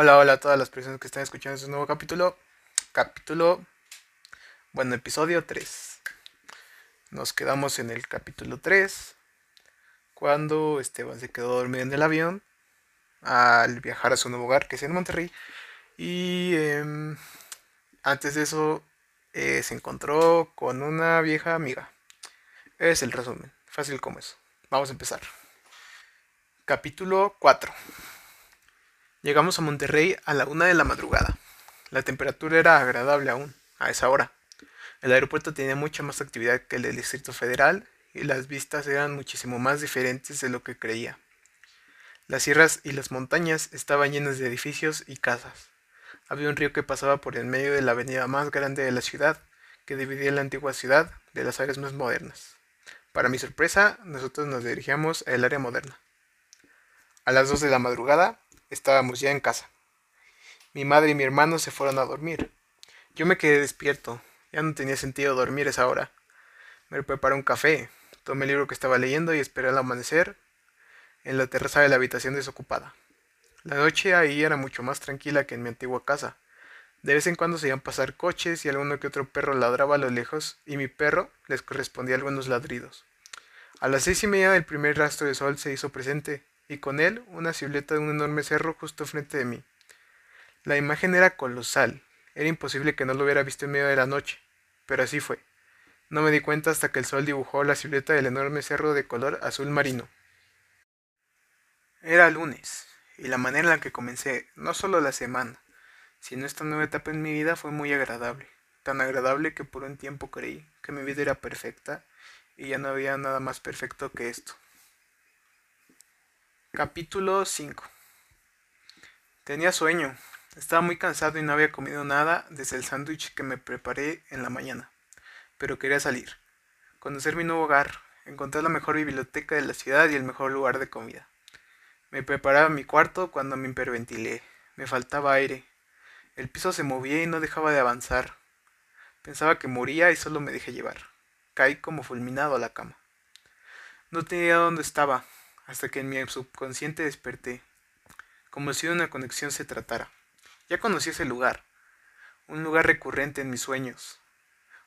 Hola, hola a todas las personas que están escuchando este nuevo capítulo. Capítulo, bueno, episodio 3. Nos quedamos en el capítulo 3 cuando Esteban se quedó dormido en el avión al viajar a su nuevo hogar que es en Monterrey. Y em, antes de eso eh, se encontró con una vieja amiga. Es el resumen, fácil como eso. Vamos a empezar. Capítulo 4. Llegamos a Monterrey a la una de la madrugada. La temperatura era agradable aún, a esa hora. El aeropuerto tenía mucha más actividad que el del Distrito Federal y las vistas eran muchísimo más diferentes de lo que creía. Las sierras y las montañas estaban llenas de edificios y casas. Había un río que pasaba por el medio de la avenida más grande de la ciudad, que dividía la antigua ciudad de las áreas más modernas. Para mi sorpresa, nosotros nos dirigíamos al área moderna. A las dos de la madrugada estábamos ya en casa. Mi madre y mi hermano se fueron a dormir. Yo me quedé despierto. Ya no tenía sentido dormir esa hora. Me preparé un café, tomé el libro que estaba leyendo y esperé al amanecer en la terraza de la habitación desocupada. La noche ahí era mucho más tranquila que en mi antigua casa. De vez en cuando se iban pasar coches y alguno que otro perro ladraba a lo lejos y mi perro les correspondía algunos ladridos. A las seis y media el primer rastro de sol se hizo presente y con él una silueta de un enorme cerro justo frente de mí. La imagen era colosal, era imposible que no lo hubiera visto en medio de la noche, pero así fue. No me di cuenta hasta que el sol dibujó la silueta del enorme cerro de color azul marino. Era lunes, y la manera en la que comencé no solo la semana, sino esta nueva etapa en mi vida fue muy agradable, tan agradable que por un tiempo creí que mi vida era perfecta y ya no había nada más perfecto que esto. Capítulo 5 Tenía sueño, estaba muy cansado y no había comido nada desde el sándwich que me preparé en la mañana, pero quería salir, conocer mi nuevo hogar, encontrar la mejor biblioteca de la ciudad y el mejor lugar de comida. Me preparaba mi cuarto cuando me hiperventilé. Me faltaba aire. El piso se movía y no dejaba de avanzar. Pensaba que moría y solo me dejé llevar. Caí como fulminado a la cama. No tenía dónde estaba, hasta que en mi subconsciente desperté, como si de una conexión se tratara. Ya conocí ese lugar, un lugar recurrente en mis sueños.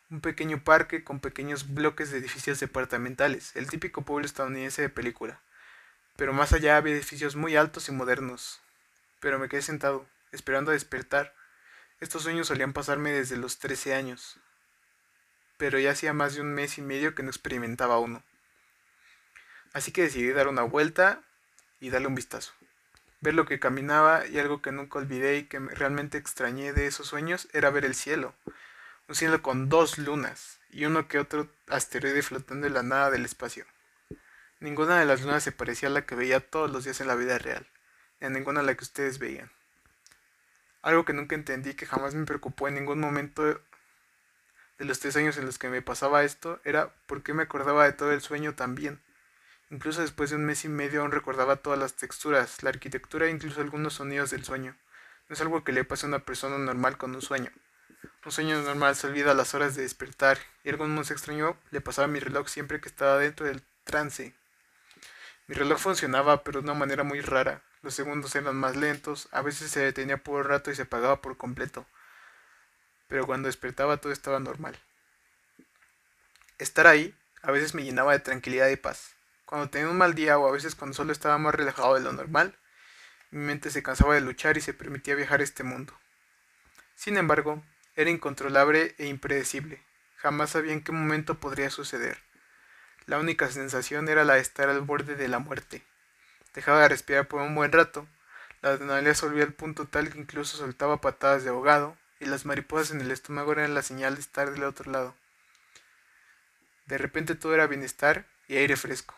Un pequeño parque con pequeños bloques de edificios departamentales, el típico pueblo estadounidense de película pero más allá había edificios muy altos y modernos. Pero me quedé sentado, esperando a despertar. Estos sueños solían pasarme desde los 13 años, pero ya hacía más de un mes y medio que no experimentaba uno. Así que decidí dar una vuelta y darle un vistazo. Ver lo que caminaba y algo que nunca olvidé y que realmente extrañé de esos sueños era ver el cielo. Un cielo con dos lunas y uno que otro asteroide flotando en la nada del espacio. Ninguna de las lunas se parecía a la que veía todos los días en la vida real, ni a ninguna a la que ustedes veían. Algo que nunca entendí, que jamás me preocupó en ningún momento de los tres años en los que me pasaba esto, era por qué me acordaba de todo el sueño también. Incluso después de un mes y medio aún recordaba todas las texturas, la arquitectura e incluso algunos sonidos del sueño. No es algo que le pase a una persona normal con un sueño. Un sueño normal se olvida las horas de despertar, y algo más extraño le pasaba a mi reloj siempre que estaba dentro del trance. Mi reloj funcionaba, pero de una manera muy rara. Los segundos eran más lentos, a veces se detenía por un rato y se apagaba por completo. Pero cuando despertaba todo estaba normal. Estar ahí a veces me llenaba de tranquilidad y paz. Cuando tenía un mal día o a veces cuando solo estaba más relajado de lo normal, mi mente se cansaba de luchar y se permitía viajar a este mundo. Sin embargo, era incontrolable e impredecible. Jamás sabía en qué momento podría suceder. La única sensación era la de estar al borde de la muerte. Dejaba de respirar por un buen rato. La adrenalina volvía al punto tal que incluso soltaba patadas de ahogado, y las mariposas en el estómago eran la señal de estar del otro lado. De repente todo era bienestar y aire fresco,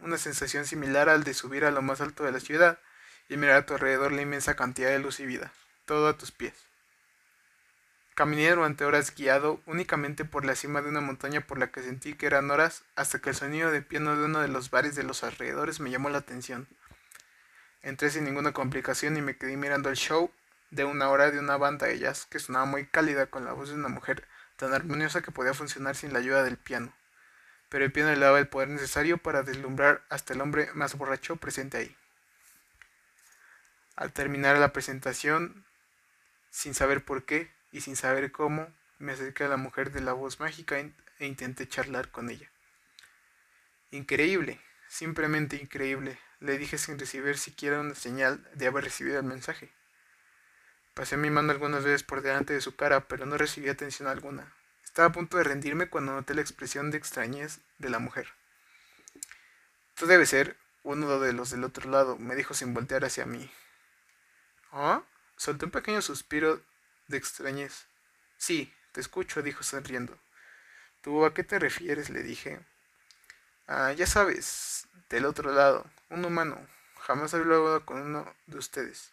una sensación similar al de subir a lo más alto de la ciudad y mirar a tu alrededor la inmensa cantidad de luz y vida, todo a tus pies. Caminé durante horas guiado únicamente por la cima de una montaña por la que sentí que eran horas hasta que el sonido de piano de uno de los bares de los alrededores me llamó la atención. Entré sin ninguna complicación y me quedé mirando el show de una hora de una banda de jazz que sonaba muy cálida con la voz de una mujer tan armoniosa que podía funcionar sin la ayuda del piano. Pero el piano le daba el poder necesario para deslumbrar hasta el hombre más borracho presente ahí. Al terminar la presentación, sin saber por qué y sin saber cómo, me acerqué a la mujer de la voz mágica e intenté charlar con ella. Increíble, simplemente increíble, le dije sin recibir siquiera una señal de haber recibido el mensaje. Pasé mi mano algunas veces por delante de su cara, pero no recibí atención alguna. Estaba a punto de rendirme cuando noté la expresión de extrañez de la mujer. Tú debes ser uno de los del otro lado, me dijo sin voltear hacia mí. ¿Ah? Solté un pequeño suspiro de extrañez. Sí, te escucho, dijo sonriendo. ¿Tú a qué te refieres? le dije. Ah, ya sabes, del otro lado, un humano. Jamás había hablado con uno de ustedes.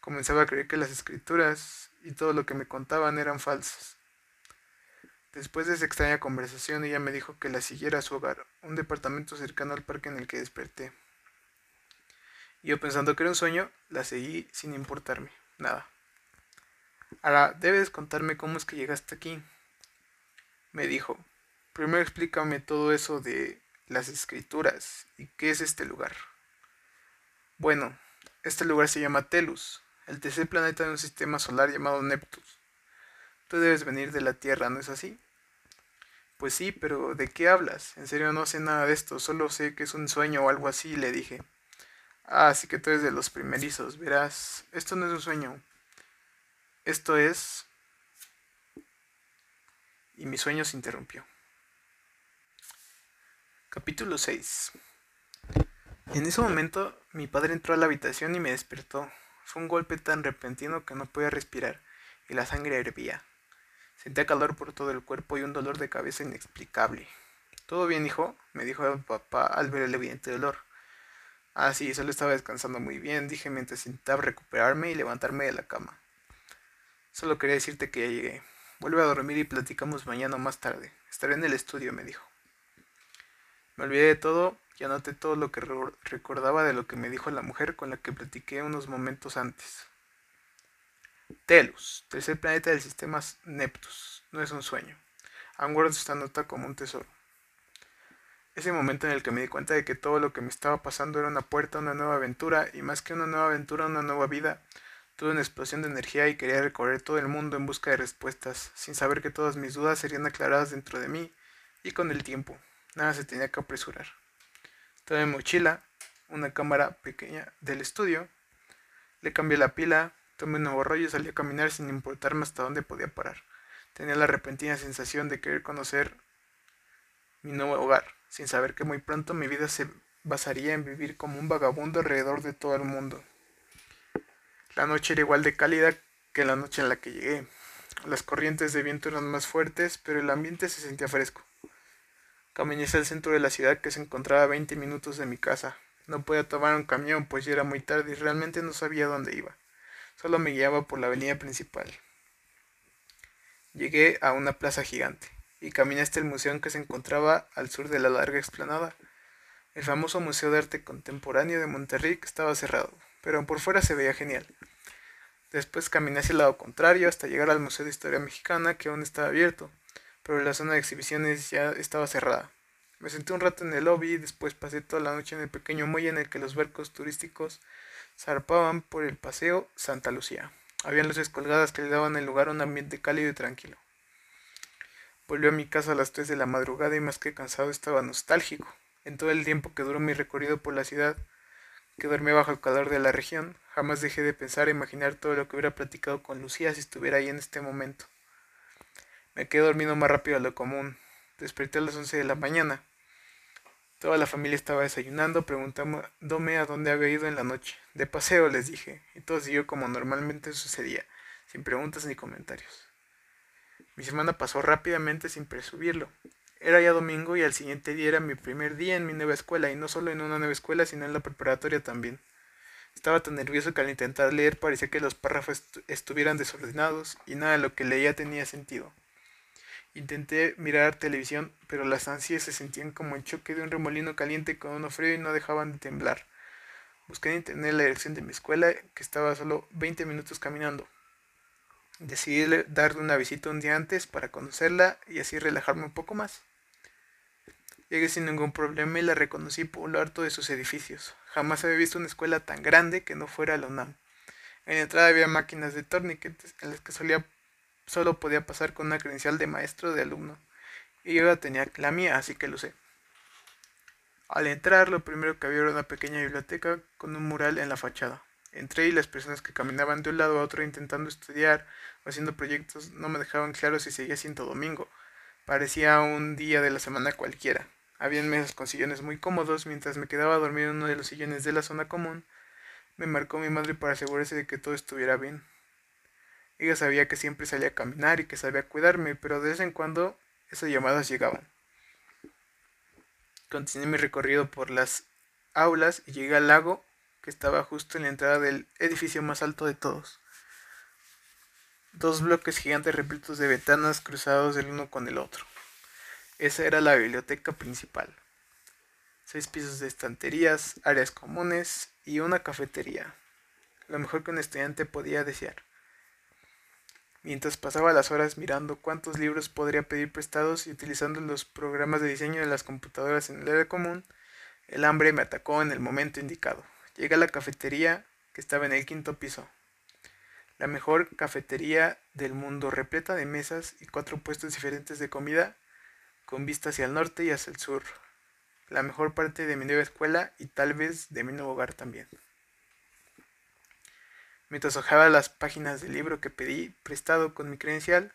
Comenzaba a creer que las escrituras y todo lo que me contaban eran falsas. Después de esa extraña conversación, ella me dijo que la siguiera a su hogar, un departamento cercano al parque en el que desperté. yo pensando que era un sueño, la seguí sin importarme, nada. Ahora, debes contarme cómo es que llegaste aquí. Me dijo, primero explícame todo eso de las escrituras y qué es este lugar. Bueno, este lugar se llama Telus, el tercer planeta de un sistema solar llamado Neptus. Tú debes venir de la Tierra, ¿no es así? Pues sí, pero ¿de qué hablas? En serio no sé nada de esto, solo sé que es un sueño o algo así, le dije. Ah, sí que tú eres de los primerizos, verás, esto no es un sueño. Esto es... Y mi sueño se interrumpió. Capítulo 6 En ese momento mi padre entró a la habitación y me despertó. Fue un golpe tan repentino que no podía respirar y la sangre hervía. Sentía calor por todo el cuerpo y un dolor de cabeza inexplicable. ¿Todo bien, hijo? me dijo el papá al ver el evidente dolor. Ah, sí, solo estaba descansando muy bien, dije mientras intentaba recuperarme y levantarme de la cama. Solo quería decirte que ya llegué. Vuelve a dormir y platicamos mañana o más tarde. Estaré en el estudio, me dijo. Me olvidé de todo y anoté todo lo que recordaba de lo que me dijo la mujer con la que platiqué unos momentos antes. Telus, tercer planeta del sistema Neptus. No es un sueño. Aún guardo esta nota como un tesoro. Ese momento en el que me di cuenta de que todo lo que me estaba pasando era una puerta a una nueva aventura, y más que una nueva aventura, una nueva vida. Tuve una explosión de energía y quería recorrer todo el mundo en busca de respuestas, sin saber que todas mis dudas serían aclaradas dentro de mí, y con el tiempo. Nada se tenía que apresurar. Tomé mi mochila, una cámara pequeña del estudio, le cambié la pila, Tomé un nuevo rollo y salí a caminar sin importarme hasta dónde podía parar. Tenía la repentina sensación de querer conocer mi nuevo hogar, sin saber que muy pronto mi vida se basaría en vivir como un vagabundo alrededor de todo el mundo. La noche era igual de cálida que la noche en la que llegué. Las corrientes de viento eran más fuertes, pero el ambiente se sentía fresco. Caminé hacia el centro de la ciudad que se encontraba a 20 minutos de mi casa. No podía tomar un camión, pues ya era muy tarde y realmente no sabía dónde iba. Solo me guiaba por la avenida principal. Llegué a una plaza gigante y caminé hasta el museo que se encontraba al sur de la larga explanada. El famoso Museo de Arte Contemporáneo de Monterrey que estaba cerrado, pero por fuera se veía genial. Después caminé hacia el lado contrario hasta llegar al Museo de Historia Mexicana que aún estaba abierto, pero la zona de exhibiciones ya estaba cerrada. Me senté un rato en el lobby y después pasé toda la noche en el pequeño muelle en el que los barcos turísticos zarpaban por el paseo Santa Lucía. Habían luces colgadas que le daban al lugar un ambiente cálido y tranquilo. Volví a mi casa a las 3 de la madrugada y más que cansado estaba nostálgico. En todo el tiempo que duró mi recorrido por la ciudad, que dormí bajo el calor de la región, jamás dejé de pensar e imaginar todo lo que hubiera platicado con Lucía si estuviera ahí en este momento. Me quedé dormido más rápido de lo común. Desperté a las 11 de la mañana. Toda la familia estaba desayunando, preguntándome a dónde había ido en la noche. De paseo, les dije, y todo siguió como normalmente sucedía, sin preguntas ni comentarios. Mi semana pasó rápidamente sin presubirlo. Era ya domingo y al siguiente día era mi primer día en mi nueva escuela, y no solo en una nueva escuela, sino en la preparatoria también. Estaba tan nervioso que al intentar leer parecía que los párrafos estuvieran desordenados y nada de lo que leía tenía sentido. Intenté mirar televisión, pero las ansias se sentían como el choque de un remolino caliente con uno frío y no dejaban de temblar. Busqué en internet la dirección de mi escuela, que estaba solo 20 minutos caminando. Decidí darle una visita un día antes para conocerla y así relajarme un poco más. Llegué sin ningún problema y la reconocí por lo harto de sus edificios. Jamás había visto una escuela tan grande que no fuera la UNAM. En la entrada había máquinas de torniquetes en las que solía, solo podía pasar con una credencial de maestro de alumno. Y yo ya tenía la mía, así que lo usé. Al entrar, lo primero que había era una pequeña biblioteca con un mural en la fachada. Entré y las personas que caminaban de un lado a otro intentando estudiar o haciendo proyectos no me dejaban claro si seguía siendo domingo. Parecía un día de la semana cualquiera. Habían mesas con sillones muy cómodos mientras me quedaba dormido en uno de los sillones de la zona común. Me marcó mi madre para asegurarse de que todo estuviera bien. Ella sabía que siempre salía a caminar y que sabía cuidarme, pero de vez en cuando esas llamadas llegaban. Continué mi recorrido por las aulas y llegué al lago que estaba justo en la entrada del edificio más alto de todos. Dos bloques gigantes repletos de ventanas cruzados el uno con el otro. Esa era la biblioteca principal. Seis pisos de estanterías, áreas comunes y una cafetería. Lo mejor que un estudiante podía desear. Mientras pasaba las horas mirando cuántos libros podría pedir prestados y utilizando los programas de diseño de las computadoras en el área común, el hambre me atacó en el momento indicado. Llegué a la cafetería que estaba en el quinto piso. La mejor cafetería del mundo, repleta de mesas y cuatro puestos diferentes de comida, con vista hacia el norte y hacia el sur. La mejor parte de mi nueva escuela y tal vez de mi nuevo hogar también. Mientras hojaba las páginas del libro que pedí prestado con mi credencial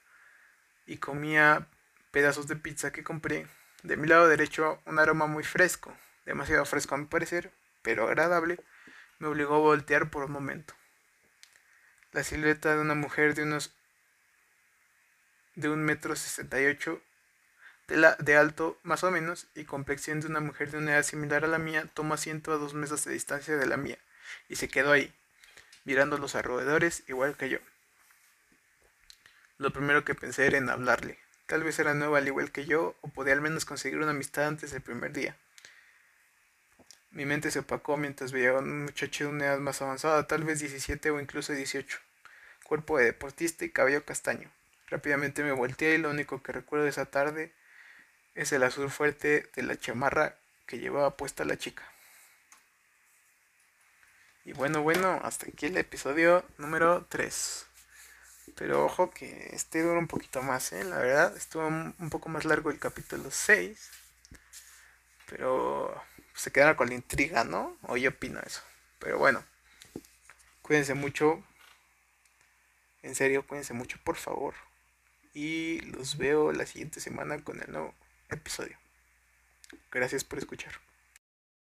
y comía pedazos de pizza que compré, de mi lado derecho un aroma muy fresco, demasiado fresco a mi parecer, pero agradable, me obligó a voltear por un momento. La silueta de una mujer de unos de un metro sesenta y ocho de, alto más o menos y complexión de una mujer de una edad similar a la mía tomó asiento a dos mesas de distancia de la mía y se quedó ahí mirando los alrededores igual que yo. Lo primero que pensé era en hablarle. Tal vez era nueva al igual que yo, o podía al menos conseguir una amistad antes del primer día. Mi mente se opacó mientras veía a un muchacho de una edad más avanzada, tal vez 17 o incluso 18. Cuerpo de deportista y cabello castaño. Rápidamente me volteé y lo único que recuerdo de esa tarde es el azul fuerte de la chamarra que llevaba puesta la chica. Y bueno, bueno, hasta aquí el episodio número 3. Pero ojo que este dura un poquito más, ¿eh? La verdad, estuvo un poco más largo el capítulo 6. Pero se quedará con la intriga, ¿no? O yo opino eso. Pero bueno, cuídense mucho. En serio, cuídense mucho, por favor. Y los veo la siguiente semana con el nuevo episodio. Gracias por escuchar.